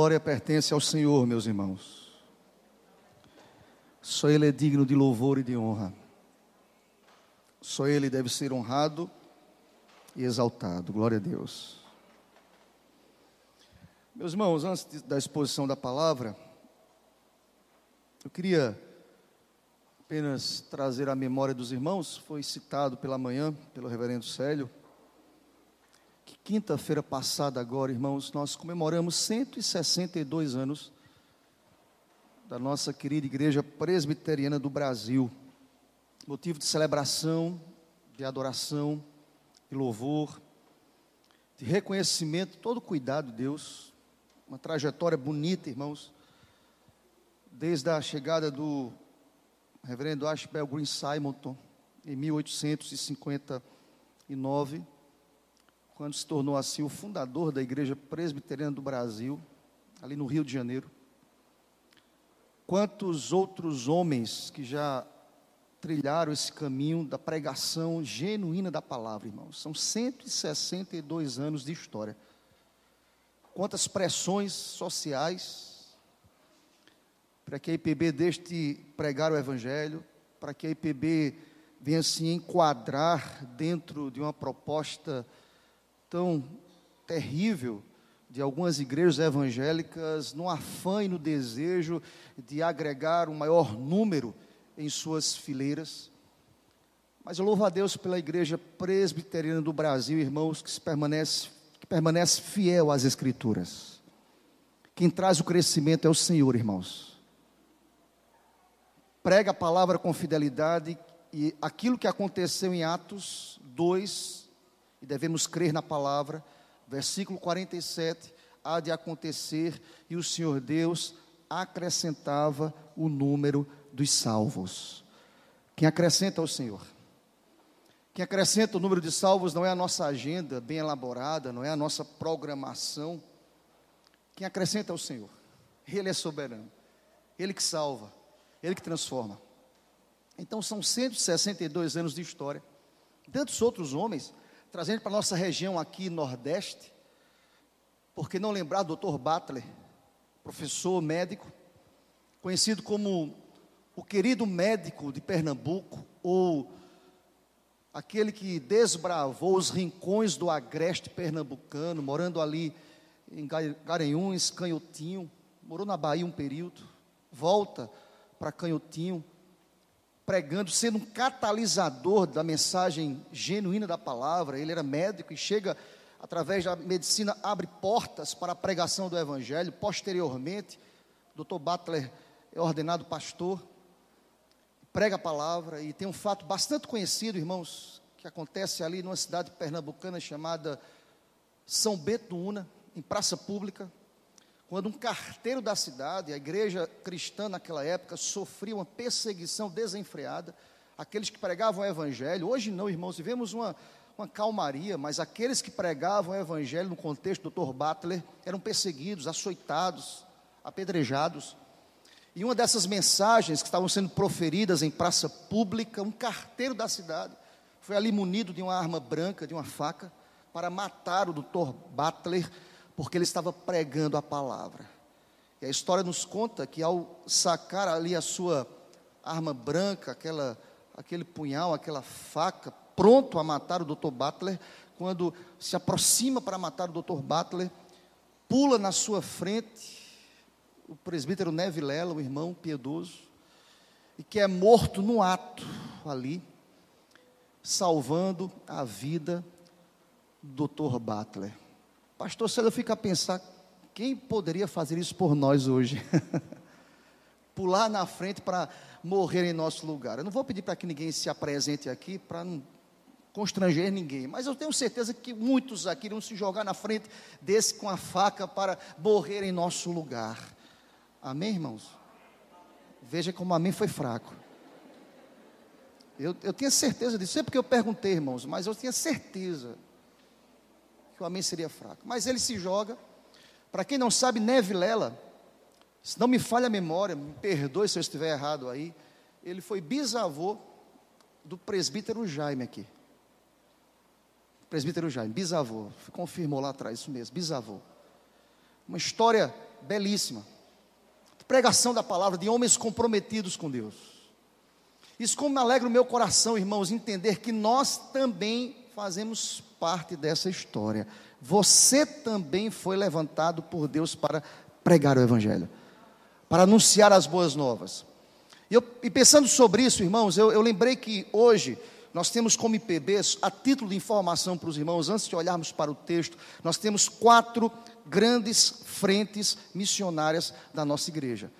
glória pertence ao Senhor, meus irmãos. Só Ele é digno de louvor e de honra. Só Ele deve ser honrado e exaltado. Glória a Deus. Meus irmãos, antes da exposição da palavra, eu queria apenas trazer à memória dos irmãos, foi citado pela manhã pelo reverendo Célio, quinta-feira passada agora, irmãos, nós comemoramos 162 anos da nossa querida igreja presbiteriana do Brasil. Motivo de celebração, de adoração, de louvor, de reconhecimento, todo o cuidado de Deus, uma trajetória bonita, irmãos, desde a chegada do reverendo Ashbel Green Simonton, em 1859, quando se tornou assim o fundador da Igreja Presbiteriana do Brasil, ali no Rio de Janeiro. Quantos outros homens que já trilharam esse caminho da pregação genuína da palavra, irmãos. São 162 anos de história. Quantas pressões sociais para que a IPB deixe de pregar o Evangelho, para que a IPB venha se enquadrar dentro de uma proposta tão terrível de algumas igrejas evangélicas no afã e no desejo de agregar um maior número em suas fileiras. Mas eu louvo a Deus pela igreja presbiteriana do Brasil, irmãos, que permanece, que permanece fiel às Escrituras. Quem traz o crescimento é o Senhor, irmãos. Prega a palavra com fidelidade e aquilo que aconteceu em Atos 2, e devemos crer na palavra. Versículo 47: há de acontecer, e o Senhor Deus acrescentava o número dos salvos. Quem acrescenta é o Senhor. Quem acrescenta o número de salvos não é a nossa agenda bem elaborada, não é a nossa programação. Quem acrescenta é o Senhor. Ele é soberano. Ele que salva, ele que transforma. Então são 162 anos de história. Tantos outros homens trazendo para a nossa região aqui, Nordeste, porque não lembrar do Dr. Butler, professor médico, conhecido como o querido médico de Pernambuco, ou aquele que desbravou os rincões do agreste pernambucano, morando ali em Garanhuns, Canhotinho, morou na Bahia um período, volta para Canhotinho, pregando, sendo um catalisador da mensagem genuína da palavra. Ele era médico e chega, através da medicina, abre portas para a pregação do Evangelho. Posteriormente, Dr. Butler é ordenado pastor, prega a palavra e tem um fato bastante conhecido, irmãos, que acontece ali numa cidade pernambucana chamada São Bento do Una, em praça pública quando um carteiro da cidade, a igreja cristã naquela época, sofria uma perseguição desenfreada, aqueles que pregavam o evangelho, hoje não, irmãos, vivemos uma, uma calmaria, mas aqueles que pregavam o evangelho no contexto do Dr. Butler eram perseguidos, açoitados, apedrejados. E uma dessas mensagens que estavam sendo proferidas em praça pública, um carteiro da cidade foi ali munido de uma arma branca, de uma faca, para matar o Dr. Butler porque ele estava pregando a palavra. E a história nos conta que ao sacar ali a sua arma branca, aquela, aquele punhal, aquela faca, pronto a matar o Dr. Butler, quando se aproxima para matar o Dr. Butler, pula na sua frente o presbítero Neve Lela, um irmão piedoso, e que é morto no ato ali, salvando a vida do Dr. Butler. Pastor Célio fica a pensar, quem poderia fazer isso por nós hoje? Pular na frente para morrer em nosso lugar. Eu não vou pedir para que ninguém se apresente aqui para não constranger ninguém, mas eu tenho certeza que muitos aqui irão se jogar na frente desse com a faca para morrer em nosso lugar. Amém, irmãos? Veja como amém foi fraco. Eu, eu tinha certeza disso, sempre que eu perguntei, irmãos, mas eu tinha certeza que o amém seria fraco. Mas ele se joga. Para quem não sabe, Neve Lela, se não me falha a memória, me perdoe se eu estiver errado aí, ele foi bisavô do presbítero Jaime aqui. Presbítero Jaime, bisavô. Confirmou lá atrás, isso mesmo, bisavô. Uma história belíssima. Pregação da palavra de homens comprometidos com Deus. Isso como me alegra o meu coração, irmãos, entender que nós também fazemos parte dessa história. Você também foi levantado por Deus para pregar o Evangelho, para anunciar as boas novas. E, eu, e pensando sobre isso, irmãos, eu, eu lembrei que hoje nós temos como IPBs, a título de informação para os irmãos, antes de olharmos para o texto, nós temos quatro grandes frentes missionárias da nossa igreja.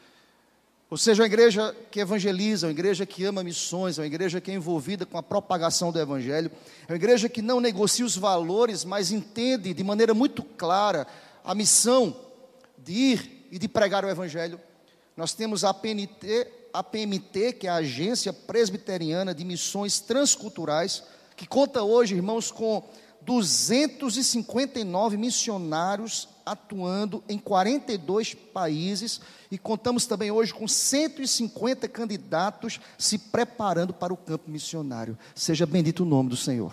Ou seja, uma igreja que evangeliza, uma igreja que ama missões, uma igreja que é envolvida com a propagação do Evangelho, é uma igreja que não negocia os valores, mas entende de maneira muito clara a missão de ir e de pregar o Evangelho. Nós temos a PNT, a PMT, que é a Agência Presbiteriana de Missões Transculturais, que conta hoje, irmãos, com 259 missionários atuando em 42 países e contamos também hoje com 150 candidatos se preparando para o campo missionário. Seja bendito o nome do Senhor.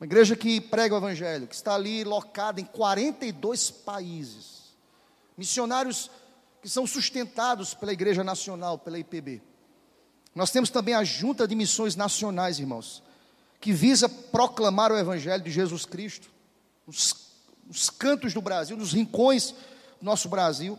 Uma igreja que prega o evangelho, que está ali locada em 42 países. Missionários que são sustentados pela Igreja Nacional, pela IPB. Nós temos também a Junta de Missões Nacionais, irmãos, que visa proclamar o Evangelho de Jesus Cristo nos, nos cantos do Brasil, nos rincões do nosso Brasil,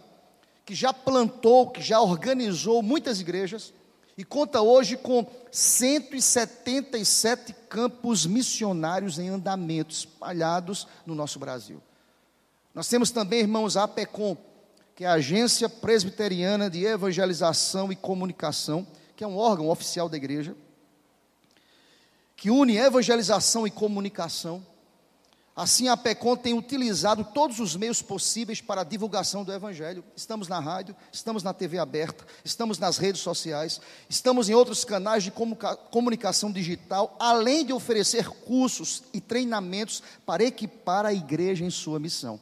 que já plantou, que já organizou muitas igrejas e conta hoje com 177 campos missionários em andamento, espalhados no nosso Brasil. Nós temos também, irmãos, a APECOM, que é a Agência Presbiteriana de Evangelização e Comunicação, que é um órgão oficial da igreja, que une evangelização e comunicação. Assim, a PECOM tem utilizado todos os meios possíveis para a divulgação do Evangelho. Estamos na rádio, estamos na TV aberta, estamos nas redes sociais, estamos em outros canais de comunicação digital, além de oferecer cursos e treinamentos para equipar a igreja em sua missão.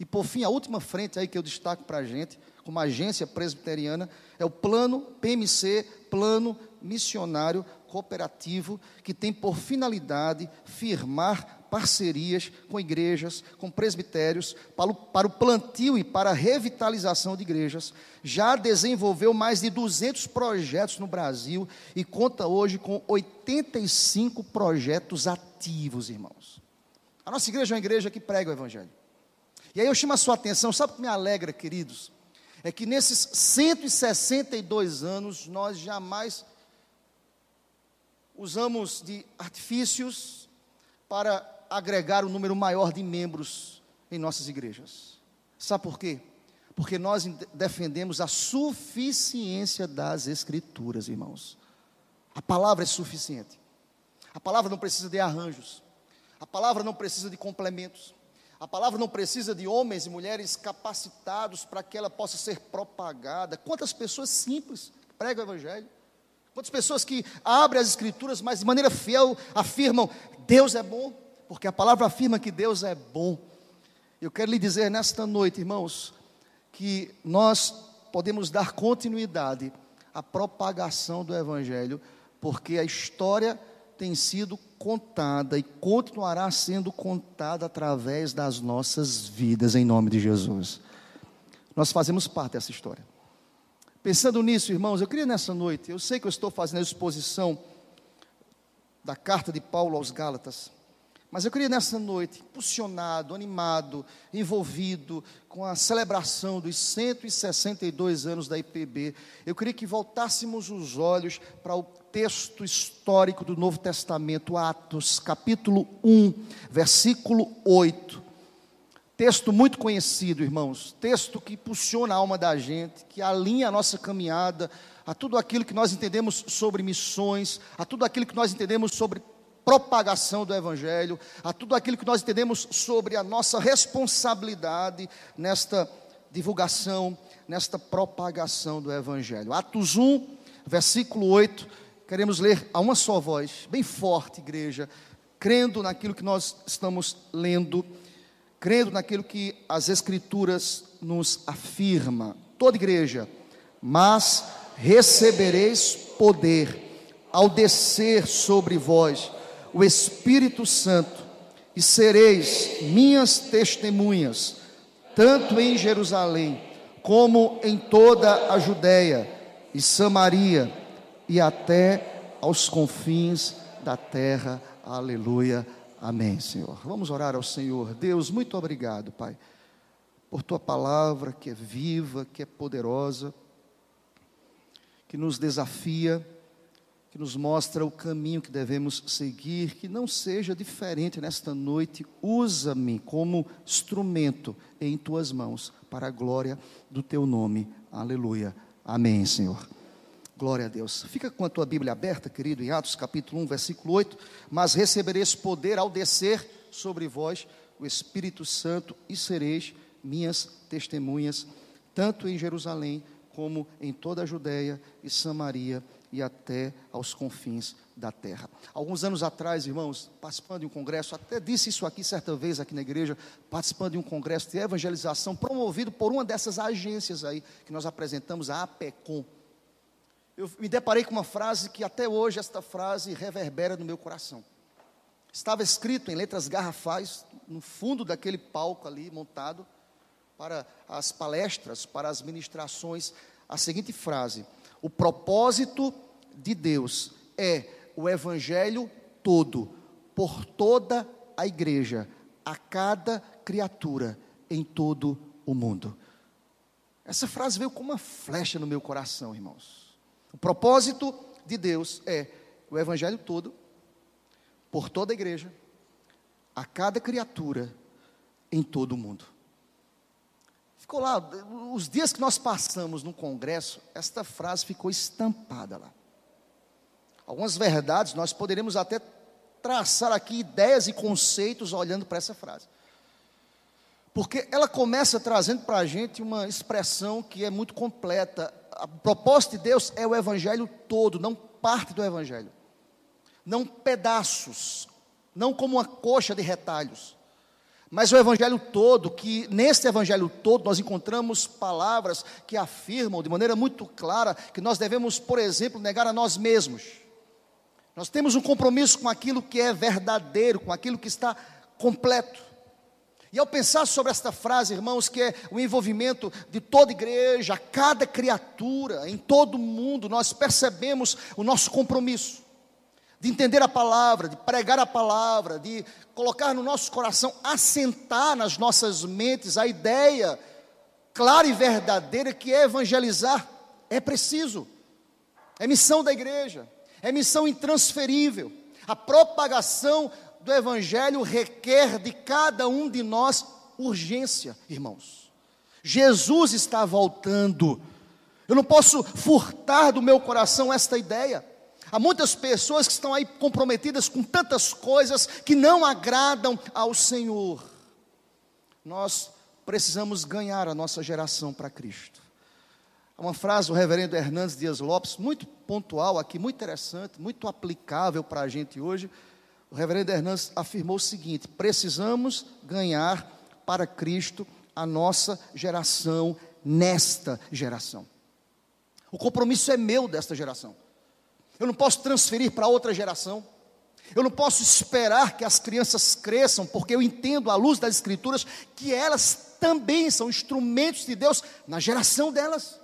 E por fim, a última frente aí que eu destaco para a gente, como agência presbiteriana, é o plano PMC, Plano Missionário Cooperativo, que tem por finalidade firmar parcerias com igrejas, com presbitérios, para o, para o plantio e para a revitalização de igrejas. Já desenvolveu mais de 200 projetos no Brasil e conta hoje com 85 projetos ativos, irmãos. A nossa igreja é uma igreja que prega o Evangelho. E aí eu chamo a sua atenção, sabe o que me alegra, queridos? É que nesses 162 anos nós jamais usamos de artifícios para agregar um número maior de membros em nossas igrejas. Sabe por quê? Porque nós defendemos a suficiência das Escrituras, irmãos. A palavra é suficiente. A palavra não precisa de arranjos. A palavra não precisa de complementos. A palavra não precisa de homens e mulheres capacitados para que ela possa ser propagada. Quantas pessoas simples pregam o Evangelho? Quantas pessoas que abrem as Escrituras, mas de maneira fiel afirmam: Deus é bom, porque a palavra afirma que Deus é bom. Eu quero lhe dizer nesta noite, irmãos, que nós podemos dar continuidade à propagação do Evangelho, porque a história tem sido contada e continuará sendo contada através das nossas vidas, em nome de Jesus. Nós fazemos parte dessa história. Pensando nisso, irmãos, eu queria nessa noite, eu sei que eu estou fazendo a exposição da carta de Paulo aos Gálatas, mas eu queria nessa noite, impulsionado, animado, envolvido com a celebração dos 162 anos da IPB, eu queria que voltássemos os olhos para o texto histórico do Novo Testamento, Atos, capítulo 1, versículo 8. Texto muito conhecido, irmãos, texto que impulsiona a alma da gente, que alinha a nossa caminhada a tudo aquilo que nós entendemos sobre missões, a tudo aquilo que nós entendemos sobre propagação do Evangelho, a tudo aquilo que nós entendemos sobre a nossa responsabilidade nesta divulgação, nesta propagação do Evangelho. Atos 1, versículo 8, queremos ler a uma só voz, bem forte, igreja, crendo naquilo que nós estamos lendo, crendo naquilo que as Escrituras nos afirma. Toda igreja, mas recebereis poder ao descer sobre vós o Espírito Santo, e sereis minhas testemunhas, tanto em Jerusalém, como em toda a Judéia e Samaria, e até aos confins da terra. Aleluia. Amém, Senhor. Vamos orar ao Senhor. Deus, muito obrigado, Pai, por tua palavra que é viva, que é poderosa, que nos desafia que nos mostra o caminho que devemos seguir, que não seja diferente nesta noite. Usa-me como instrumento em tuas mãos, para a glória do teu nome. Aleluia. Amém, Senhor. Glória a Deus. Fica com a tua Bíblia aberta, querido, em Atos capítulo 1, versículo 8. Mas recebereis poder ao descer sobre vós o Espírito Santo e sereis minhas testemunhas, tanto em Jerusalém como em toda a Judéia e Samaria e até aos confins da terra. Alguns anos atrás, irmãos, participando de um congresso, até disse isso aqui certa vez aqui na igreja, participando de um congresso de evangelização promovido por uma dessas agências aí que nós apresentamos, a APECOM. Eu me deparei com uma frase que até hoje esta frase reverbera no meu coração. Estava escrito em letras garrafais no fundo daquele palco ali montado para as palestras, para as ministrações, a seguinte frase: o propósito de Deus é o evangelho todo, por toda a igreja, a cada criatura em todo o mundo. Essa frase veio como uma flecha no meu coração, irmãos. O propósito de Deus é o evangelho todo, por toda a igreja, a cada criatura em todo o mundo. Ficou lá, os dias que nós passamos no congresso, esta frase ficou estampada lá. Algumas verdades nós poderíamos até traçar aqui ideias e conceitos olhando para essa frase. Porque ela começa trazendo para a gente uma expressão que é muito completa. A proposta de Deus é o evangelho todo, não parte do evangelho. Não pedaços, não como uma coxa de retalhos. Mas o evangelho todo, que nesse evangelho todo nós encontramos palavras que afirmam de maneira muito clara que nós devemos, por exemplo, negar a nós mesmos. Nós temos um compromisso com aquilo que é verdadeiro, com aquilo que está completo. E ao pensar sobre esta frase, irmãos, que é o envolvimento de toda igreja, cada criatura, em todo mundo, nós percebemos o nosso compromisso de entender a palavra, de pregar a palavra, de colocar no nosso coração, assentar nas nossas mentes a ideia clara e verdadeira que é evangelizar. É preciso, é missão da igreja, é missão intransferível. A propagação do evangelho requer de cada um de nós urgência, irmãos. Jesus está voltando. Eu não posso furtar do meu coração esta ideia. Há muitas pessoas que estão aí comprometidas com tantas coisas que não agradam ao Senhor. Nós precisamos ganhar a nossa geração para Cristo. Há uma frase do reverendo Hernandes Dias Lopes, muito pontual aqui, muito interessante, muito aplicável para a gente hoje. O reverendo Hernandes afirmou o seguinte: precisamos ganhar para Cristo a nossa geração nesta geração. O compromisso é meu desta geração. Eu não posso transferir para outra geração. Eu não posso esperar que as crianças cresçam, porque eu entendo à luz das Escrituras que elas também são instrumentos de Deus na geração delas.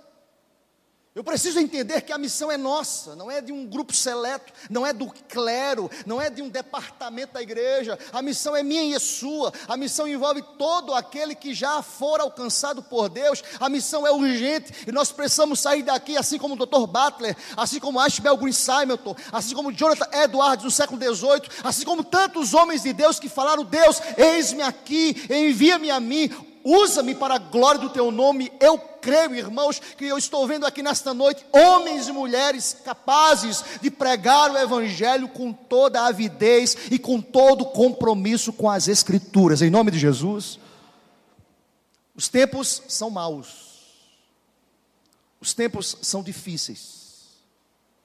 Eu preciso entender que a missão é nossa, não é de um grupo seleto, não é do clero, não é de um departamento da igreja. A missão é minha e é sua. A missão envolve todo aquele que já for alcançado por Deus. A missão é urgente e nós precisamos sair daqui, assim como o Dr. Butler, assim como Ashbel Green Simelton, assim como Jonathan Edwards no século XVIII, assim como tantos homens de Deus que falaram: Deus, eis-me aqui, envia-me a mim usa-me para a glória do teu nome. Eu creio, irmãos, que eu estou vendo aqui nesta noite homens e mulheres capazes de pregar o evangelho com toda a avidez e com todo compromisso com as escrituras. Em nome de Jesus. Os tempos são maus. Os tempos são difíceis.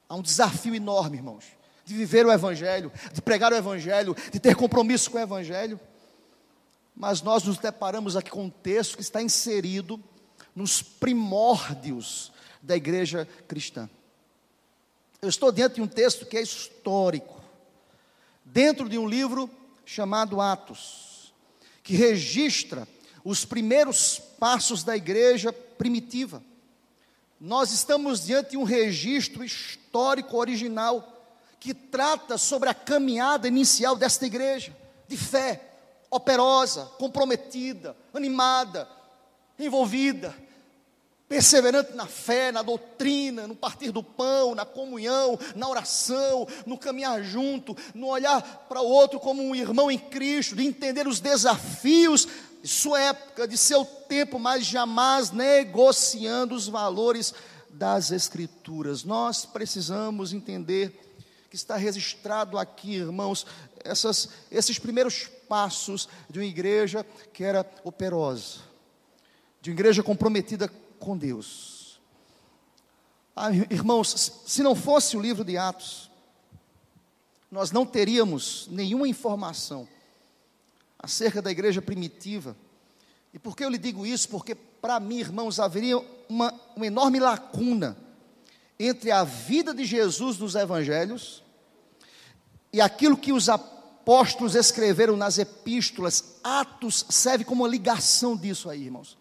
Há um desafio enorme, irmãos, de viver o evangelho, de pregar o evangelho, de ter compromisso com o evangelho mas nós nos deparamos aqui com um texto que está inserido nos primórdios da igreja cristã. Eu estou dentro de um texto que é histórico, dentro de um livro chamado Atos, que registra os primeiros passos da igreja primitiva. Nós estamos diante de um registro histórico original que trata sobre a caminhada inicial desta igreja, de fé, operosa, comprometida, animada, envolvida, perseverante na fé, na doutrina, no partir do pão, na comunhão, na oração, no caminhar junto, no olhar para o outro como um irmão em Cristo, de entender os desafios de sua época, de seu tempo, mas jamais negociando os valores das Escrituras. Nós precisamos entender que está registrado aqui, irmãos, essas, esses primeiros passos de uma igreja que era operosa, de uma igreja comprometida com Deus. Ah, irmãos, se não fosse o livro de Atos, nós não teríamos nenhuma informação acerca da igreja primitiva. E por que eu lhe digo isso? Porque para mim, irmãos, haveria uma, uma enorme lacuna entre a vida de Jesus nos evangelhos e aquilo que os apóstolos escreveram nas epístolas, Atos serve como uma ligação disso aí, irmãos.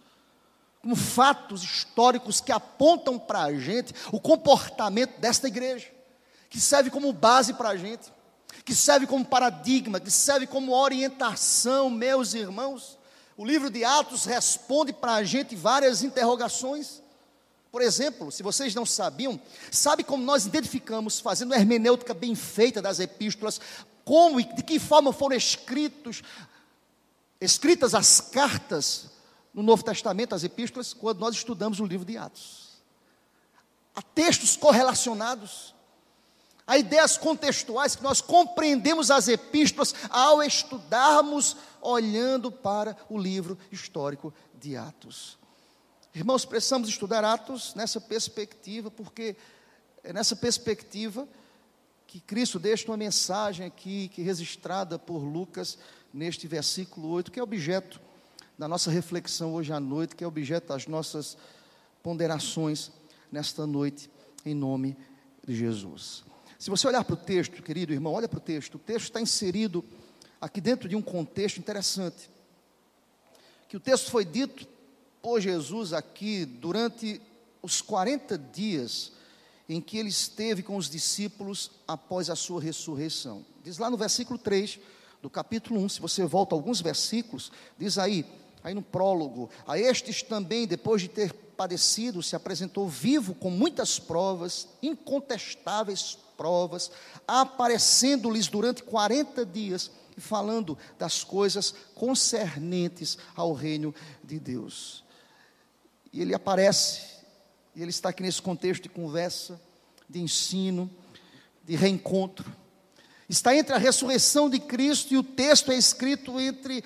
Como fatos históricos que apontam para a gente o comportamento desta igreja, que serve como base para a gente, que serve como paradigma, que serve como orientação, meus irmãos. O livro de Atos responde para a gente várias interrogações. Por exemplo, se vocês não sabiam, sabe como nós identificamos, fazendo hermenêutica bem feita das epístolas, como e de que forma foram escritos, escritas as cartas no Novo Testamento, as epístolas, quando nós estudamos o livro de Atos. Há textos correlacionados, há ideias contextuais que nós compreendemos as epístolas ao estudarmos olhando para o livro histórico de Atos. Irmãos, precisamos estudar Atos nessa perspectiva, porque é nessa perspectiva que Cristo deixa uma mensagem aqui, que é registrada por Lucas neste versículo 8, que é objeto da nossa reflexão hoje à noite, que é objeto das nossas ponderações nesta noite, em nome de Jesus. Se você olhar para o texto, querido irmão, olha para o texto, o texto está inserido aqui dentro de um contexto interessante. Que o texto foi dito por Jesus aqui durante os 40 dias em que ele esteve com os discípulos após a sua ressurreição. Diz lá no versículo 3 do capítulo 1, se você volta alguns versículos, diz aí, aí no prólogo, a estes também, depois de ter padecido, se apresentou vivo com muitas provas, incontestáveis provas, aparecendo-lhes durante 40 dias e falando das coisas concernentes ao reino de Deus. E ele aparece, e ele está aqui nesse contexto de conversa, de ensino, de reencontro. Está entre a ressurreição de Cristo e o texto é escrito entre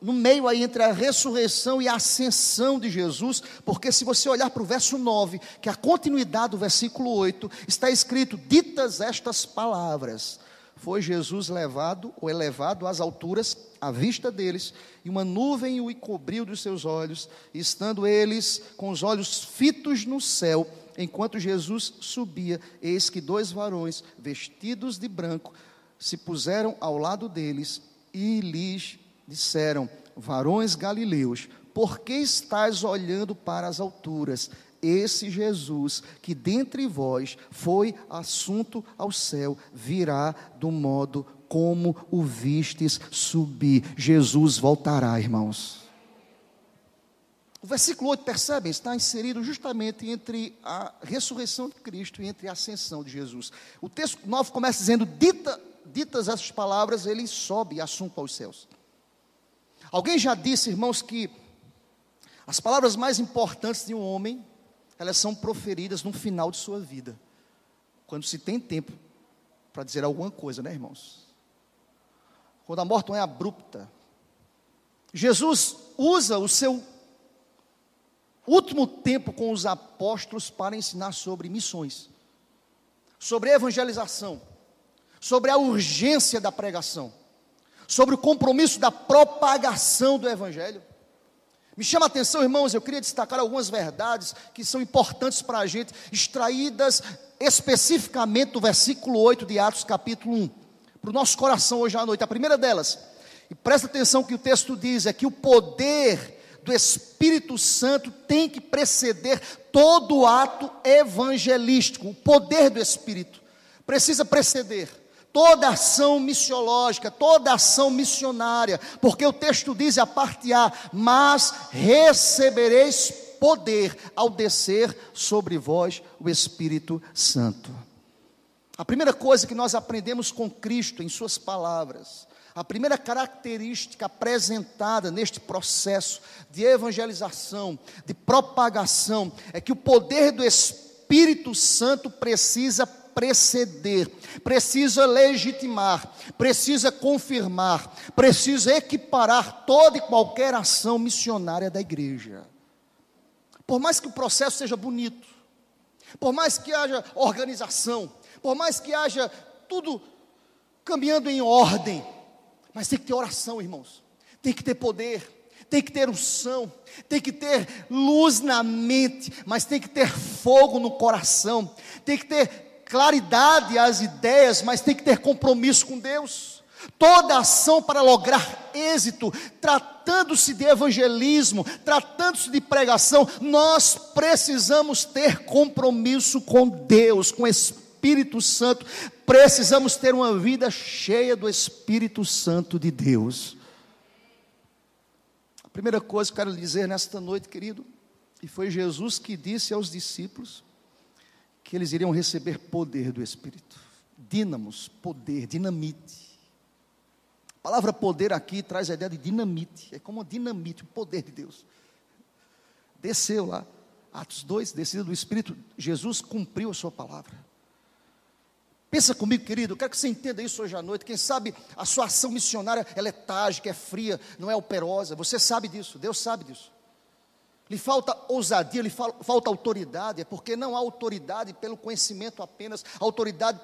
no meio aí entre a ressurreição e a ascensão de Jesus, porque se você olhar para o verso 9, que é a continuidade do versículo 8, está escrito: ditas estas palavras, foi Jesus levado ou elevado às alturas à vista deles, e uma nuvem o encobriu dos seus olhos, estando eles com os olhos fitos no céu, enquanto Jesus subia, eis que dois varões, vestidos de branco, se puseram ao lado deles e lhes disseram: Varões galileus, por que estáis olhando para as alturas? Esse Jesus que dentre vós foi assunto ao céu, virá do modo como o vistes subir. Jesus voltará, irmãos. O versículo 8, percebem, está inserido justamente entre a ressurreição de Cristo e entre a ascensão de Jesus. O texto 9 começa dizendo: Dita, ditas essas palavras, ele sobe assunto aos céus. Alguém já disse, irmãos, que as palavras mais importantes de um homem elas são proferidas no final de sua vida, quando se tem tempo para dizer alguma coisa, né, irmãos? Quando a morte não é abrupta. Jesus usa o seu último tempo com os apóstolos para ensinar sobre missões, sobre evangelização, sobre a urgência da pregação, sobre o compromisso da propagação do evangelho. Me chama a atenção, irmãos, eu queria destacar algumas verdades que são importantes para a gente, extraídas especificamente do versículo 8 de Atos, capítulo 1, para o nosso coração hoje à noite. A primeira delas, e presta atenção que o texto diz, é que o poder do Espírito Santo tem que preceder todo ato evangelístico. O poder do Espírito precisa preceder toda ação missiológica, toda ação missionária, porque o texto diz a parte A: Mas recebereis poder ao descer sobre vós o Espírito Santo. A primeira coisa que nós aprendemos com Cristo em Suas palavras, a primeira característica apresentada neste processo de evangelização, de propagação, é que o poder do Espírito Santo precisa preceder, precisa legitimar, precisa confirmar, precisa equiparar toda e qualquer ação missionária da igreja. Por mais que o processo seja bonito, por mais que haja organização, por mais que haja tudo caminhando em ordem, mas tem que ter oração, irmãos, tem que ter poder, tem que ter unção, tem que ter luz na mente, mas tem que ter fogo no coração, tem que ter claridade às ideias, mas tem que ter compromisso com Deus. Toda ação para lograr êxito, tratando-se de evangelismo, tratando-se de pregação, nós precisamos ter compromisso com Deus, com o Espírito Santo, precisamos ter uma vida cheia do Espírito Santo de Deus. A primeira coisa que eu quero dizer nesta noite, querido, e foi Jesus que disse aos discípulos: que eles iriam receber poder do Espírito. Dínamos, poder, dinamite. A palavra poder aqui traz a ideia de dinamite. É como dinamite, o poder de Deus. Desceu lá. Atos 2, descida do Espírito, Jesus cumpriu a sua palavra. Pensa comigo, querido, eu quero que você entenda isso hoje à noite. Quem sabe a sua ação missionária é letágica, é fria, não é operosa. Você sabe disso, Deus sabe disso lhe falta ousadia, lhe falta autoridade, é porque não há autoridade pelo conhecimento apenas, a autoridade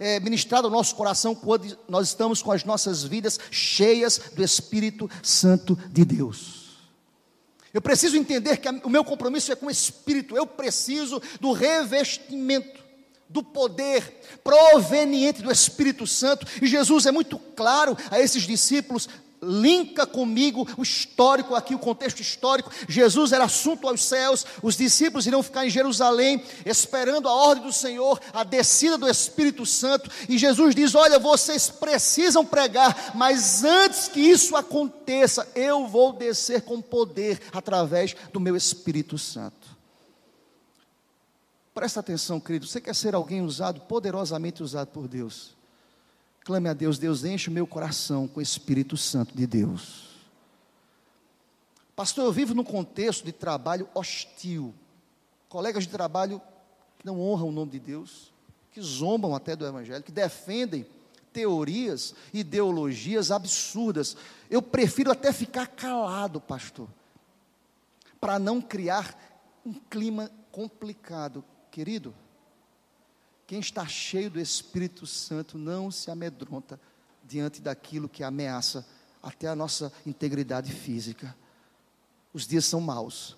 é ministrada ao nosso coração quando nós estamos com as nossas vidas cheias do Espírito Santo de Deus. Eu preciso entender que o meu compromisso é com o Espírito, eu preciso do revestimento do poder proveniente do Espírito Santo, e Jesus é muito claro a esses discípulos: linka comigo o histórico aqui, o contexto histórico. Jesus era assunto aos céus, os discípulos iriam ficar em Jerusalém, esperando a ordem do Senhor, a descida do Espírito Santo. E Jesus diz: Olha, vocês precisam pregar, mas antes que isso aconteça, eu vou descer com poder através do meu Espírito Santo. Presta atenção, querido. Você quer ser alguém usado, poderosamente usado por Deus? Clame a Deus, Deus enche o meu coração com o Espírito Santo de Deus. Pastor, eu vivo num contexto de trabalho hostil. Colegas de trabalho que não honram o nome de Deus, que zombam até do Evangelho, que defendem teorias, ideologias absurdas. Eu prefiro até ficar calado, pastor, para não criar um clima complicado. Querido, quem está cheio do Espírito Santo não se amedronta diante daquilo que ameaça até a nossa integridade física. Os dias são maus,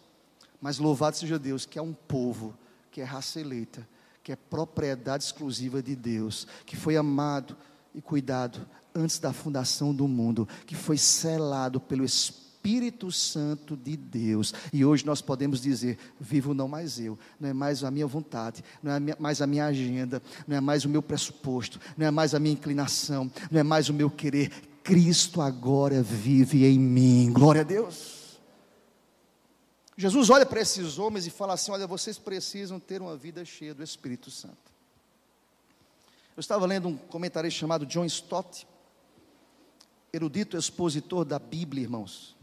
mas louvado seja Deus, que é um povo, que é raça eleita, que é propriedade exclusiva de Deus, que foi amado e cuidado antes da fundação do mundo, que foi selado pelo Espírito Espírito Santo de Deus. E hoje nós podemos dizer: vivo não mais eu, não é mais a minha vontade, não é mais a minha agenda, não é mais o meu pressuposto, não é mais a minha inclinação, não é mais o meu querer. Cristo agora vive em mim. Glória a Deus. Jesus olha para esses homens e fala assim: Olha, vocês precisam ter uma vida cheia do Espírito Santo. Eu estava lendo um comentário chamado John Stott, erudito expositor da Bíblia, irmãos.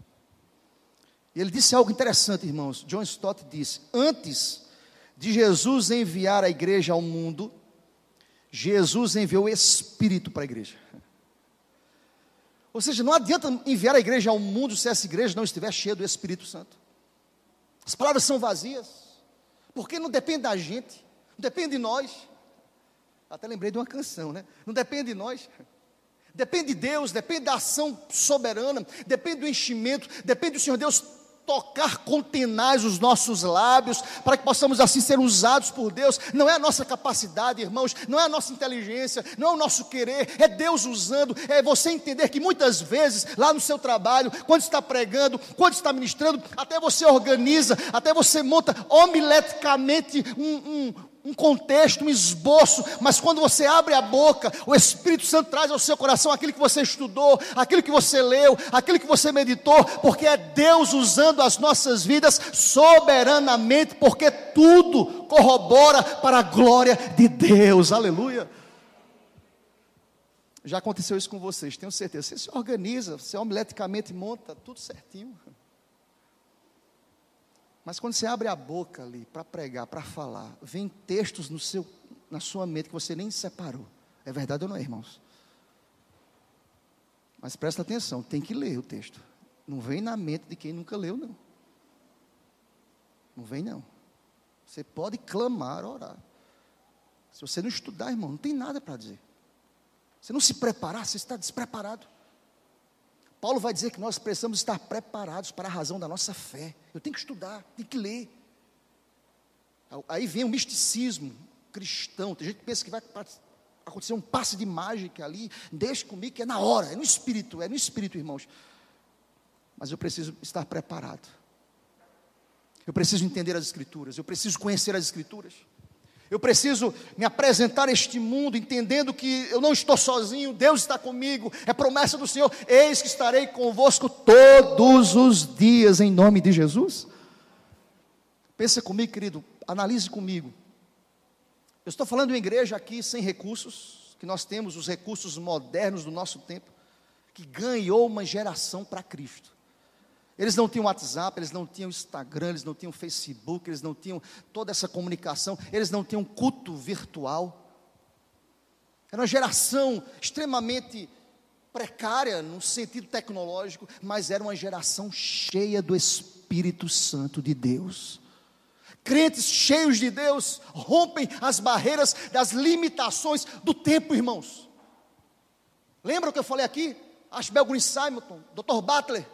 E ele disse algo interessante, irmãos. John Stott disse: Antes de Jesus enviar a igreja ao mundo, Jesus enviou o Espírito para a igreja. Ou seja, não adianta enviar a igreja ao mundo se essa igreja não estiver cheia do Espírito Santo. As palavras são vazias, porque não depende da gente, não depende de nós. Até lembrei de uma canção, né? Não depende de nós. Depende de Deus, depende da ação soberana, depende do enchimento, depende do Senhor Deus tocar com tenaz os nossos lábios, para que possamos assim ser usados por Deus. Não é a nossa capacidade, irmãos, não é a nossa inteligência, não é o nosso querer, é Deus usando, é você entender que muitas vezes, lá no seu trabalho, quando está pregando, quando está ministrando, até você organiza, até você monta homileticamente um, um um contexto, um esboço, mas quando você abre a boca, o Espírito Santo traz ao seu coração aquilo que você estudou, aquilo que você leu, aquilo que você meditou, porque é Deus usando as nossas vidas soberanamente, porque tudo corrobora para a glória de Deus, aleluia. Já aconteceu isso com vocês, tenho certeza. Você se organiza, você homileticamente monta tudo certinho. Mas quando você abre a boca ali para pregar, para falar, vem textos no seu, na sua mente que você nem separou. É verdade ou não é, irmãos? Mas presta atenção, tem que ler o texto. Não vem na mente de quem nunca leu, não. Não vem, não. Você pode clamar, orar. Se você não estudar, irmão, não tem nada para dizer. Você não se preparar, você está despreparado. Paulo vai dizer que nós precisamos estar preparados para a razão da nossa fé. Eu tenho que estudar, tenho que ler. Aí vem o misticismo cristão. Tem gente que pensa que vai acontecer um passe de mágica ali. Deixe comigo que é na hora, é no espírito, é no espírito, irmãos. Mas eu preciso estar preparado. Eu preciso entender as escrituras, eu preciso conhecer as escrituras. Eu preciso me apresentar a este mundo entendendo que eu não estou sozinho, Deus está comigo, é promessa do Senhor. Eis que estarei convosco todos os dias em nome de Jesus. Pensa comigo, querido, analise comigo. Eu estou falando de uma igreja aqui sem recursos, que nós temos os recursos modernos do nosso tempo, que ganhou uma geração para Cristo. Eles não tinham WhatsApp, eles não tinham Instagram, eles não tinham Facebook, eles não tinham toda essa comunicação, eles não tinham culto virtual. Era uma geração extremamente precária no sentido tecnológico, mas era uma geração cheia do Espírito Santo de Deus. Crentes cheios de Deus rompem as barreiras das limitações do tempo, irmãos. Lembra o que eu falei aqui? Ashbel Green Simonton, Dr. Butler,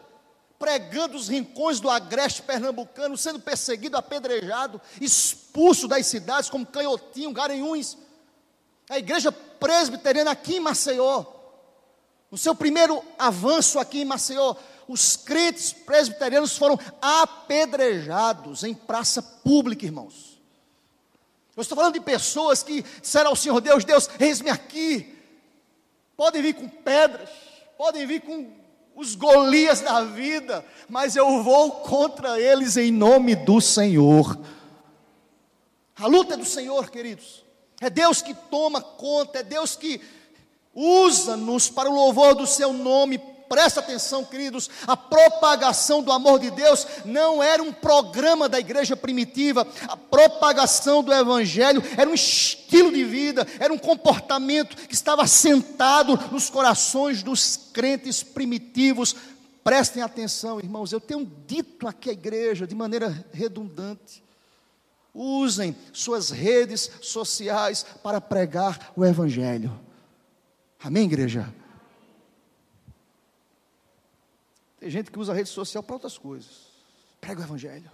pregando os rincões do agreste pernambucano, sendo perseguido, apedrejado, expulso das cidades como Canhotinho, Garanhuns. A igreja presbiteriana aqui em Maceió, no seu primeiro avanço aqui em Maceió, os crentes presbiterianos foram apedrejados em praça pública, irmãos. Eu estou falando de pessoas que disseram ao Senhor Deus: Deus, eis-me aqui. Podem vir com pedras, podem vir com os Golias da vida, mas eu vou contra eles em nome do Senhor. A luta é do Senhor, queridos. É Deus que toma conta, é Deus que usa-nos para o louvor do seu nome, presta atenção, queridos, a propagação do amor de Deus não era um programa da igreja primitiva, a propagação do evangelho era um estilo de vida, era um comportamento que estava sentado nos corações dos crentes primitivos. Prestem atenção, irmãos, eu tenho dito aqui à igreja de maneira redundante. Usem suas redes sociais para pregar o Evangelho. Amém, igreja? Tem gente que usa a rede social para outras coisas. Prega o Evangelho.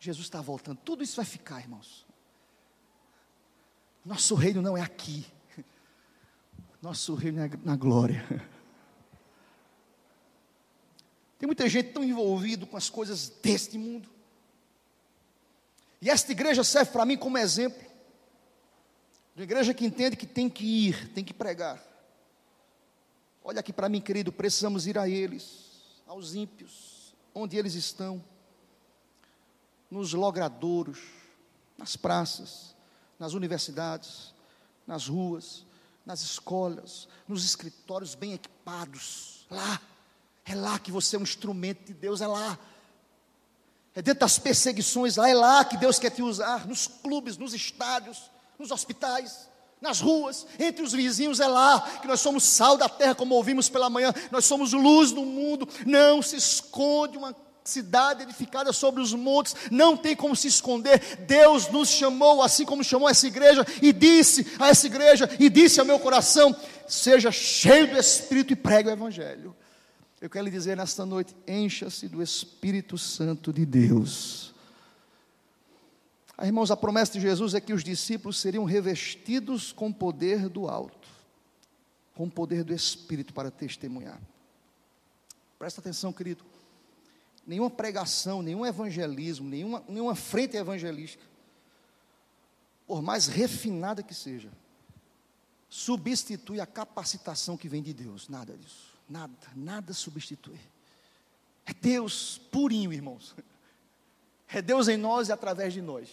Jesus está voltando. Tudo isso vai ficar, irmãos. Nosso reino não é aqui. Nosso reino é na glória. Tem muita gente tão envolvida com as coisas deste mundo. E esta igreja serve para mim como exemplo. De uma igreja que entende que tem que ir, tem que pregar. Olha aqui para mim, querido, precisamos ir a eles aos ímpios, onde eles estão, nos logradouros, nas praças, nas universidades, nas ruas, nas escolas, nos escritórios bem equipados, lá, é lá que você é um instrumento de Deus, é lá. É dentro das perseguições, lá é lá que Deus quer te usar, nos clubes, nos estádios, nos hospitais nas ruas, entre os vizinhos, é lá que nós somos sal da terra, como ouvimos pela manhã, nós somos luz do mundo. Não se esconde uma cidade edificada sobre os montes, não tem como se esconder. Deus nos chamou, assim como chamou essa igreja, e disse a essa igreja, e disse ao meu coração: seja cheio do Espírito e pregue o Evangelho. Eu quero lhe dizer nesta noite: encha-se do Espírito Santo de Deus. Ah, irmãos, a promessa de Jesus é que os discípulos seriam revestidos com poder do alto, com o poder do Espírito para testemunhar. Presta atenção, querido. Nenhuma pregação, nenhum evangelismo, nenhuma, nenhuma frente evangelística, por mais refinada que seja, substitui a capacitação que vem de Deus. Nada disso. Nada, nada substitui. É Deus purinho, irmãos. É Deus em nós e através de nós.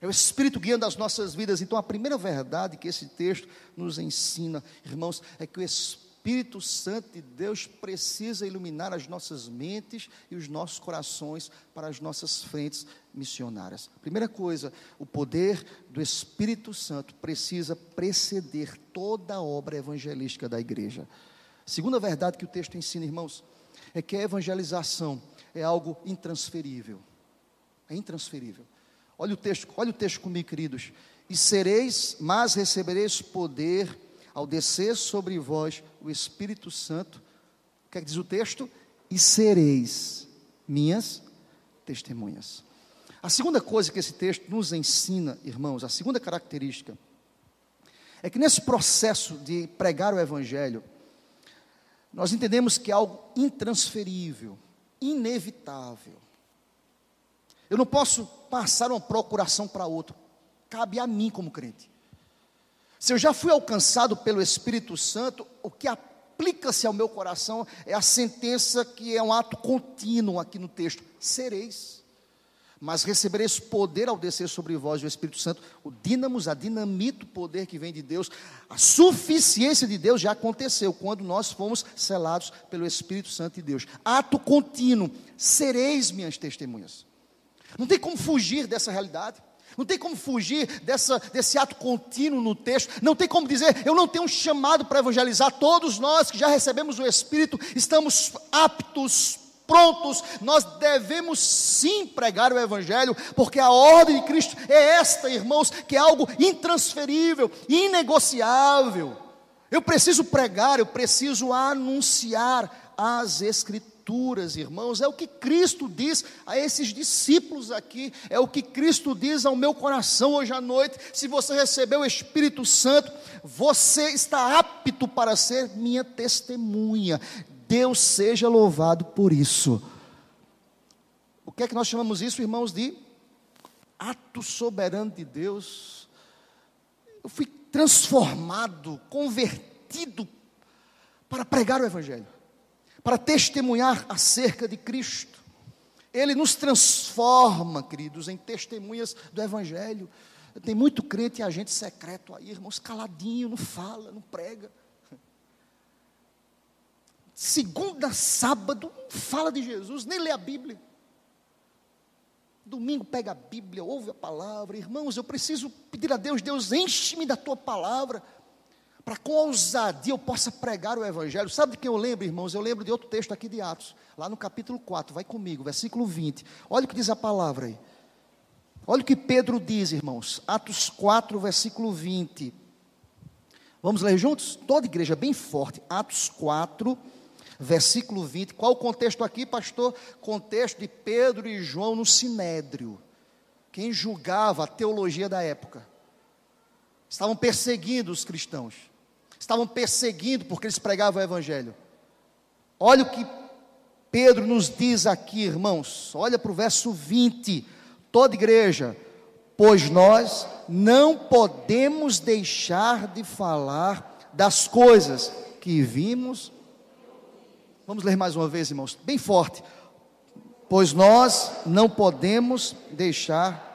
É o Espírito guiando as nossas vidas. Então, a primeira verdade que esse texto nos ensina, irmãos, é que o Espírito Santo de Deus precisa iluminar as nossas mentes e os nossos corações para as nossas frentes missionárias. Primeira coisa, o poder do Espírito Santo precisa preceder toda a obra evangelística da igreja. Segunda verdade que o texto ensina, irmãos, é que a evangelização é algo intransferível. É intransferível. Olha o texto, olha o texto comigo, queridos. E sereis, mas recebereis poder ao descer sobre vós o Espírito Santo. O que é que diz o texto? E sereis minhas testemunhas. A segunda coisa que esse texto nos ensina, irmãos, a segunda característica, é que nesse processo de pregar o Evangelho, nós entendemos que é algo intransferível, inevitável. Eu não posso passar uma procuração para outro. Cabe a mim como crente. Se eu já fui alcançado pelo Espírito Santo, o que aplica-se ao meu coração é a sentença que é um ato contínuo aqui no texto: sereis. Mas recebereis poder ao descer sobre vós o Espírito Santo, o dínamos, a dinamita, o poder que vem de Deus, a suficiência de Deus já aconteceu quando nós fomos selados pelo Espírito Santo de Deus. Ato contínuo, sereis minhas testemunhas. Não tem como fugir dessa realidade. Não tem como fugir dessa, desse ato contínuo no texto. Não tem como dizer, eu não tenho um chamado para evangelizar. Todos nós que já recebemos o Espírito, estamos aptos, prontos. Nós devemos sim pregar o Evangelho, porque a ordem de Cristo é esta, irmãos, que é algo intransferível, inegociável. Eu preciso pregar, eu preciso anunciar as Escrituras Escrituras, irmãos, é o que Cristo diz a esses discípulos aqui, é o que Cristo diz ao meu coração hoje à noite. Se você recebeu o Espírito Santo, você está apto para ser minha testemunha. Deus seja louvado por isso. O que é que nós chamamos isso, irmãos, de ato soberano de Deus? Eu fui transformado, convertido para pregar o Evangelho para testemunhar acerca de Cristo. Ele nos transforma, queridos, em testemunhas do Evangelho. Tem muito crente e agente secreto aí, irmãos, caladinho, não fala, não prega. Segunda, sábado, não fala de Jesus, nem lê a Bíblia. Domingo pega a Bíblia, ouve a palavra. Irmãos, eu preciso pedir a Deus, Deus, enche-me da tua palavra para com ousadia eu possa pregar o Evangelho. Sabe de quem eu lembro, irmãos? Eu lembro de outro texto aqui de Atos, lá no capítulo 4, vai comigo, versículo 20. Olha o que diz a palavra aí. Olha o que Pedro diz, irmãos. Atos 4, versículo 20. Vamos ler juntos? Toda igreja bem forte. Atos 4, versículo 20. Qual o contexto aqui, pastor? Contexto de Pedro e João no sinédrio. Quem julgava a teologia da época. Estavam perseguindo os cristãos estavam perseguindo porque eles pregavam o Evangelho. Olha o que Pedro nos diz aqui, irmãos. Olha para o verso 20. Toda igreja, pois nós não podemos deixar de falar das coisas que vimos. Vamos ler mais uma vez, irmãos, bem forte. Pois nós não podemos deixar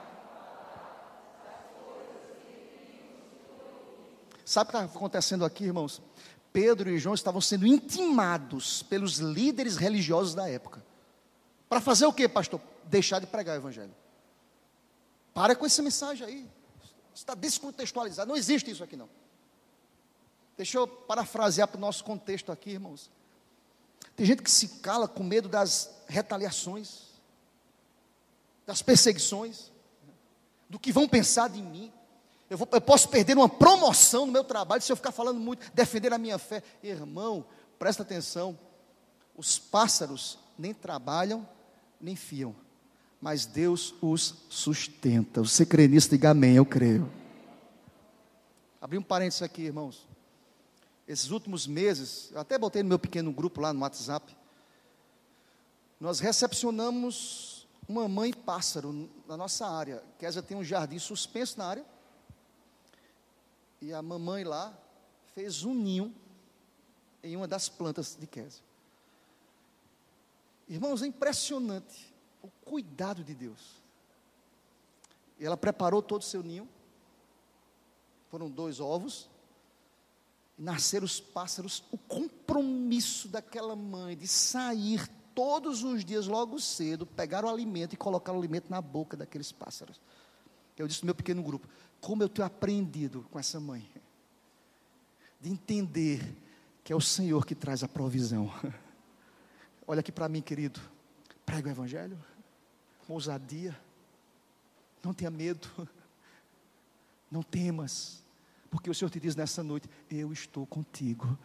Sabe o que está acontecendo aqui, irmãos? Pedro e João estavam sendo intimados pelos líderes religiosos da época. Para fazer o que, pastor? Deixar de pregar o evangelho. Para com essa mensagem aí. Está descontextualizado. Não existe isso aqui, não. Deixa eu parafrasear para o nosso contexto aqui, irmãos. Tem gente que se cala com medo das retaliações, das perseguições, do que vão pensar de mim. Eu, vou, eu posso perder uma promoção no meu trabalho se eu ficar falando muito, defender a minha fé. Irmão, presta atenção. Os pássaros nem trabalham, nem fiam, mas Deus os sustenta. Você crê nisso? Diga amém, eu creio. Abri um parênteses aqui, irmãos. Esses últimos meses, eu até botei no meu pequeno grupo lá no WhatsApp, nós recepcionamos uma mãe pássaro na nossa área. Kézia tem um jardim suspenso na área. E a mamãe lá fez um ninho em uma das plantas de Kézia. Irmãos, é impressionante o cuidado de Deus. Ela preparou todo o seu ninho. Foram dois ovos. Nasceram os pássaros. O compromisso daquela mãe de sair todos os dias, logo cedo, pegar o alimento e colocar o alimento na boca daqueles pássaros. Eu disse no meu pequeno grupo: como eu tenho aprendido com essa mãe, de entender que é o Senhor que traz a provisão. Olha aqui para mim, querido, prega o Evangelho, com ousadia, não tenha medo, não temas, porque o Senhor te diz nessa noite: Eu estou contigo.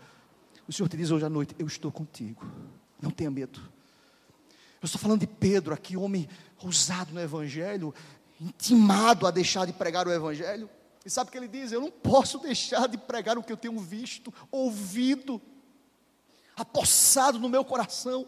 O Senhor te diz hoje à noite: Eu estou contigo. Não tenha medo. Eu estou falando de Pedro aqui, homem ousado no Evangelho, intimado a deixar de pregar o Evangelho. E sabe o que ele diz? Eu não posso deixar de pregar o que eu tenho visto, ouvido, apossado no meu coração.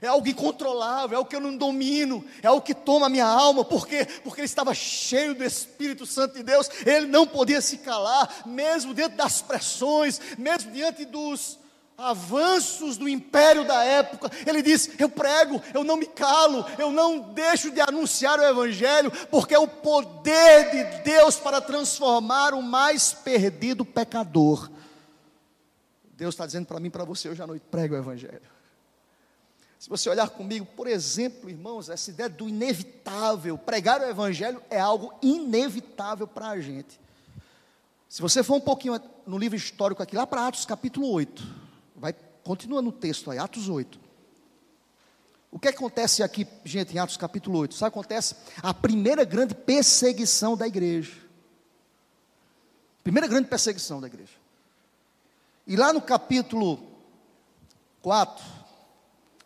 É algo incontrolável, é algo que eu não domino, é algo que toma a minha alma, por quê? Porque ele estava cheio do Espírito Santo de Deus, ele não podia se calar, mesmo diante das pressões, mesmo diante dos, avanços do império da época, ele diz: Eu prego, eu não me calo, eu não deixo de anunciar o Evangelho, porque é o poder de Deus para transformar o mais perdido pecador. Deus está dizendo para mim para você hoje à noite: prega o Evangelho. Se você olhar comigo, por exemplo, irmãos, essa ideia do inevitável, pregar o Evangelho é algo inevitável para a gente. Se você for um pouquinho no livro histórico aqui, lá para Atos capítulo 8, Vai, continua no texto aí, Atos 8. O que acontece aqui, gente, em Atos capítulo 8? Sabe o que acontece? A primeira grande perseguição da igreja. Primeira grande perseguição da igreja. E lá no capítulo 4,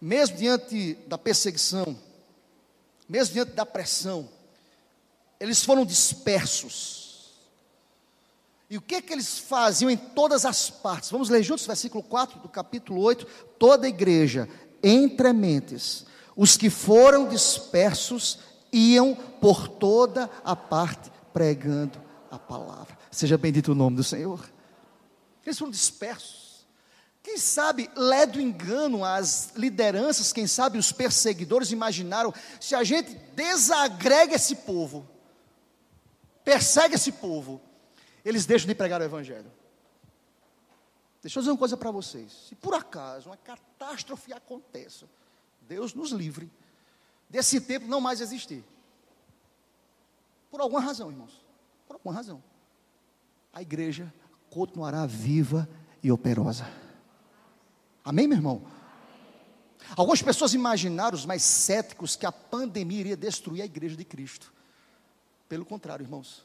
mesmo diante da perseguição, mesmo diante da pressão, eles foram dispersos. E o que que eles faziam em todas as partes? Vamos ler juntos, versículo 4 do capítulo 8. Toda a igreja, entre mentes, os que foram dispersos iam por toda a parte pregando a palavra. Seja bendito o nome do Senhor. Eles foram dispersos. Quem sabe, lé do engano, as lideranças, quem sabe os perseguidores imaginaram: se a gente desagrega esse povo, persegue esse povo, eles deixam de pregar o Evangelho. Deixa eu dizer uma coisa para vocês: se por acaso uma catástrofe aconteça, Deus nos livre desse tempo não mais existir. Por alguma razão, irmãos. Por alguma razão. A igreja continuará viva e operosa. Amém, meu irmão? Algumas pessoas imaginaram, os mais céticos, que a pandemia iria destruir a igreja de Cristo. Pelo contrário, irmãos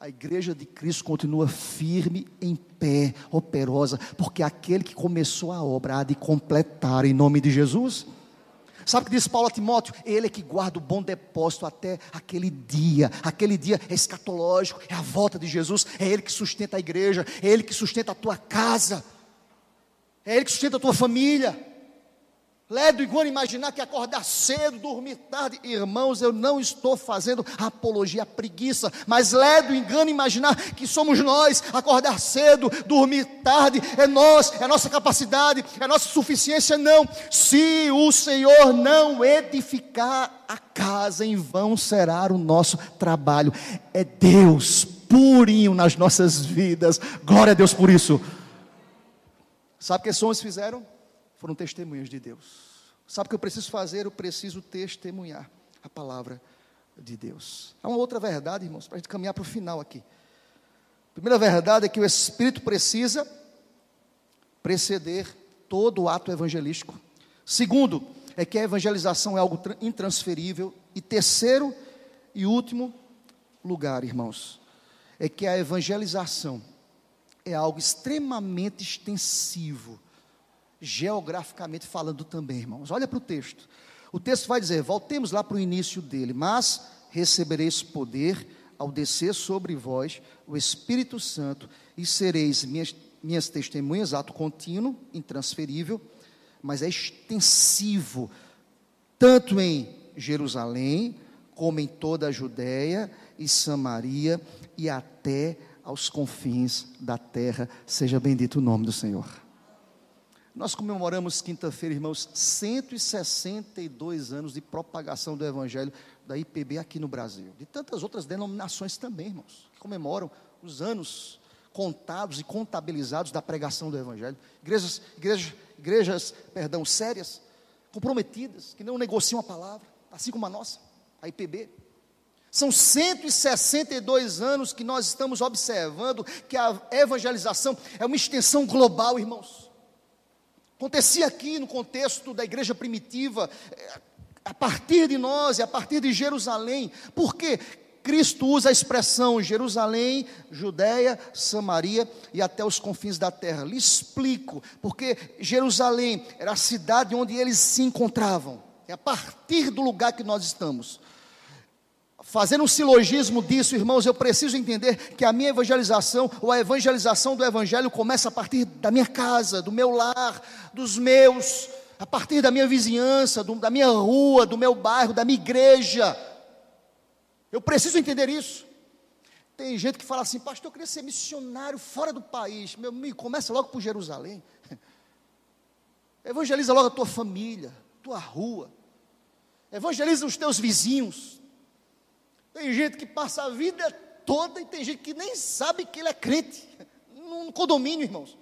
a igreja de Cristo continua firme, em pé, operosa, porque aquele que começou a obra há de completar em nome de Jesus. Sabe o que diz Paulo a Timóteo? Ele é que guarda o bom depósito até aquele dia. Aquele dia é escatológico, é a volta de Jesus, é Ele que sustenta a igreja, é Ele que sustenta a tua casa, é Ele que sustenta a tua família. Ledo igual imaginar que acordar cedo, dormir tarde. Irmãos, eu não estou fazendo apologia à preguiça, mas ledo engano imaginar que somos nós, acordar cedo, dormir tarde, é nós, é nossa capacidade, é nossa suficiência. Não. Se o Senhor não edificar a casa, em vão será o nosso trabalho. É Deus purinho nas nossas vidas. Glória a Deus por isso. Sabe o que sons fizeram? Foram testemunhas de Deus. Sabe o que eu preciso fazer? Eu preciso testemunhar a palavra de Deus. Há uma outra verdade, irmãos, para a gente caminhar para o final aqui. A primeira verdade é que o Espírito precisa preceder todo o ato evangelístico. Segundo, é que a evangelização é algo intransferível. E terceiro e último lugar, irmãos, é que a evangelização é algo extremamente extensivo geograficamente falando também, irmãos. Olha para o texto. O texto vai dizer: voltemos lá para o início dele, mas recebereis poder ao descer sobre vós o Espírito Santo e sereis minhas, minhas testemunhas, ato contínuo, intransferível, mas é extensivo, tanto em Jerusalém, como em toda a Judéia e Samaria e até aos confins da terra. Seja bendito o nome do Senhor. Nós comemoramos quinta-feira, irmãos, 162 anos de propagação do Evangelho da IPB aqui no Brasil. De tantas outras denominações também, irmãos, que comemoram os anos contados e contabilizados da pregação do Evangelho. Igrejas, igrejas, igrejas perdão, sérias, comprometidas, que não negociam a palavra, assim como a nossa, a IPB. São 162 anos que nós estamos observando que a evangelização é uma extensão global, irmãos. Acontecia aqui no contexto da igreja primitiva, eh, a partir de nós e a partir de Jerusalém. Por quê? Cristo usa a expressão Jerusalém, Judéia, Samaria e até os confins da terra. Lhe explico, porque Jerusalém era a cidade onde eles se encontravam. É a partir do lugar que nós estamos. Fazendo um silogismo disso, irmãos, eu preciso entender que a minha evangelização, ou a evangelização do Evangelho, começa a partir da minha casa, do meu lar, dos meus, a partir da minha vizinhança, do, da minha rua, do meu bairro, da minha igreja. Eu preciso entender isso. Tem gente que fala assim, pastor, eu queria ser missionário fora do país. Meu amigo, começa logo por Jerusalém. Evangeliza logo a tua família, tua rua. Evangeliza os teus vizinhos, tem gente que passa a vida toda e tem gente que nem sabe que ele é crente. Num condomínio, irmãos.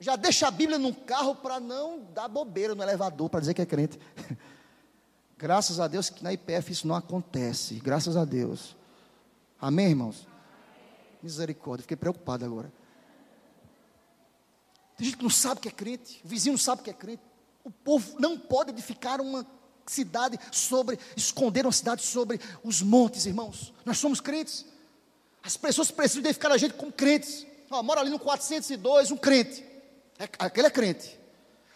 Já deixa a Bíblia num carro para não dar bobeira no elevador para dizer que é crente. Graças a Deus que na IPF isso não acontece. Graças a Deus. Amém, irmãos? Misericórdia, fiquei preocupado agora. Tem gente que não sabe que é crente, o vizinho não sabe que é crente. O povo não pode edificar uma cidade sobre, esconderam a cidade sobre os montes, irmãos. Nós somos crentes. As pessoas precisam identificar a gente como crentes. Ó, mora ali no 402, um crente. É, aquele é crente.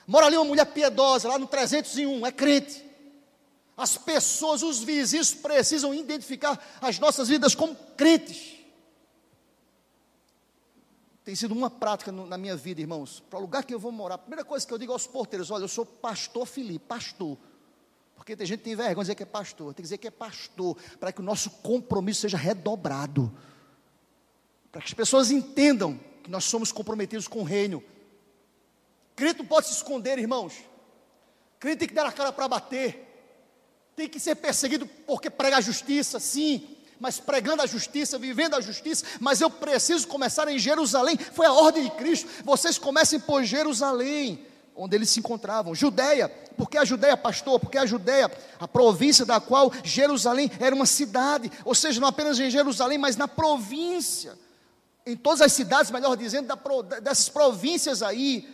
Mora ali uma mulher piedosa, lá no 301, é crente. As pessoas, os vizinhos precisam identificar as nossas vidas como crentes. Tem sido uma prática no, na minha vida, irmãos. Para o lugar que eu vou morar, a primeira coisa que eu digo aos porteiros: olha, eu sou pastor Felipe, pastor. Porque tem gente que tem vergonha de dizer que é pastor. Tem que dizer que é pastor, para que o nosso compromisso seja redobrado. Para que as pessoas entendam que nós somos comprometidos com o reino. Crente não pode se esconder, irmãos. Crente tem que dar a cara para bater. Tem que ser perseguido porque prega a justiça, sim. Mas pregando a justiça, vivendo a justiça. Mas eu preciso começar em Jerusalém. Foi a ordem de Cristo. Vocês comecem por Jerusalém onde eles se encontravam. Judéia, porque a Judéia, pastor, porque a Judéia, a província da qual Jerusalém era uma cidade, ou seja, não apenas em Jerusalém, mas na província. Em todas as cidades, melhor dizendo, dessas províncias aí,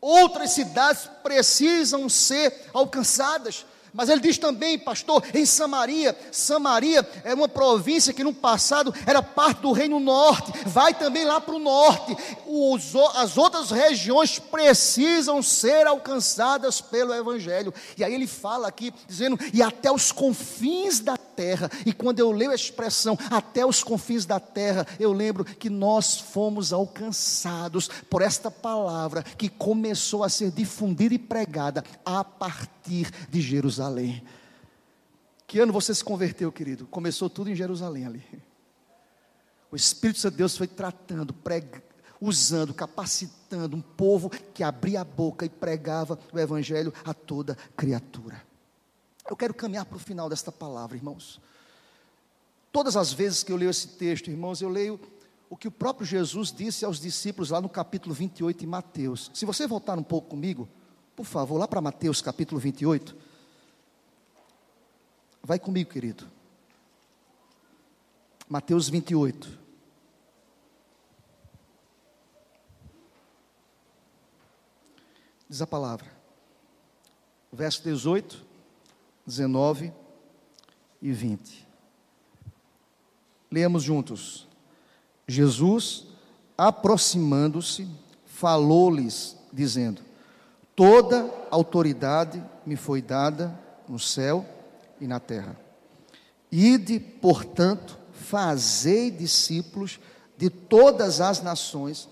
outras cidades precisam ser alcançadas. Mas ele diz também, pastor, em Samaria, Samaria é uma província que no passado era parte do Reino Norte, vai também lá para o norte. Os, as outras regiões precisam ser alcançadas pelo Evangelho. E aí ele fala aqui, dizendo, e até os confins da terra. E quando eu leio a expressão até os confins da terra, eu lembro que nós fomos alcançados por esta palavra que começou a ser difundida e pregada a partir de Jerusalém. Que ano você se converteu, querido? Começou tudo em Jerusalém ali. O Espírito Santo de Deus foi tratando, pregando, usando, capacitando um povo que abria a boca e pregava o Evangelho a toda criatura. Eu quero caminhar para o final desta palavra, irmãos. Todas as vezes que eu leio esse texto, irmãos, eu leio o que o próprio Jesus disse aos discípulos lá no capítulo 28 de Mateus. Se você voltar um pouco comigo, por favor, lá para Mateus capítulo 28. Vai comigo, querido. Mateus 28. Diz a palavra. Verso 18 19 e 20. Leamos juntos. Jesus, aproximando-se, falou-lhes dizendo: Toda autoridade me foi dada no céu e na terra. Ide, portanto, fazei discípulos de todas as nações,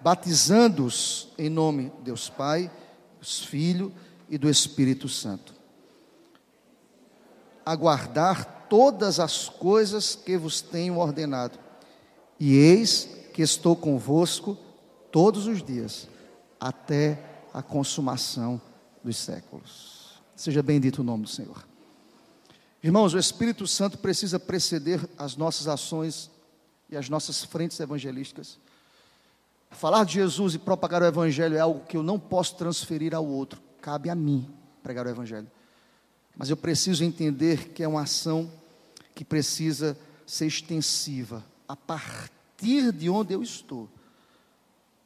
batizando-os em nome de Deus Pai, Deus Filho e do Espírito Santo. Aguardar todas as coisas que vos tenho ordenado. E eis que estou convosco todos os dias, até a consumação dos séculos. Seja bendito o nome do Senhor. Irmãos, o Espírito Santo precisa preceder as nossas ações e as nossas frentes evangelísticas. Falar de Jesus e propagar o Evangelho é algo que eu não posso transferir ao outro, cabe a mim pregar o Evangelho. Mas eu preciso entender que é uma ação que precisa ser extensiva, a partir de onde eu estou,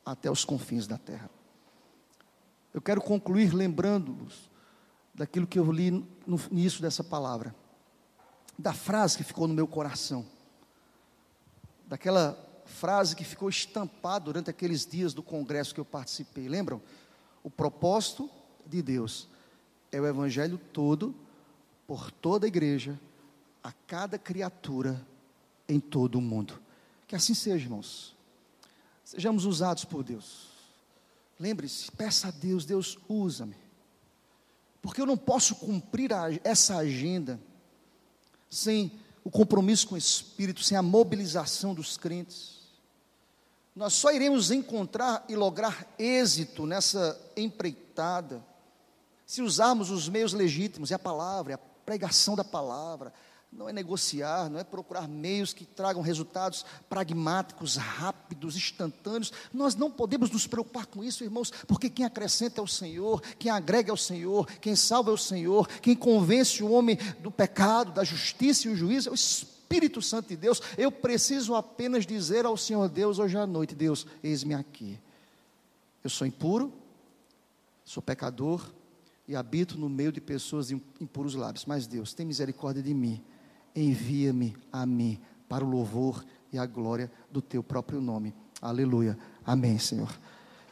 até os confins da terra. Eu quero concluir lembrando-los daquilo que eu li no início dessa palavra, da frase que ficou no meu coração, daquela frase que ficou estampada durante aqueles dias do congresso que eu participei. Lembram? O propósito de Deus é o evangelho todo, por toda a igreja, a cada criatura em todo o mundo. Que assim seja, irmãos. Sejamos usados por Deus. Lembre-se, peça a Deus, Deus usa-me. Porque eu não posso cumprir a, essa agenda sem o compromisso com o Espírito, sem a mobilização dos crentes. Nós só iremos encontrar e lograr êxito nessa empreitada se usarmos os meios legítimos, é a palavra, é a pregação da palavra, não é negociar, não é procurar meios que tragam resultados pragmáticos, rápidos, instantâneos. Nós não podemos nos preocupar com isso, irmãos, porque quem acrescenta é o Senhor, quem agrega é o Senhor, quem salva é o Senhor, quem convence o homem do pecado, da justiça e o juízo é o Espírito Santo de Deus. Eu preciso apenas dizer ao Senhor Deus hoje à noite: Deus, eis-me aqui. Eu sou impuro, sou pecador e habito no meio de pessoas impuros lábios, mas Deus, tem misericórdia de mim envia-me a mim para o louvor e a glória do teu próprio nome. Aleluia. Amém, Senhor.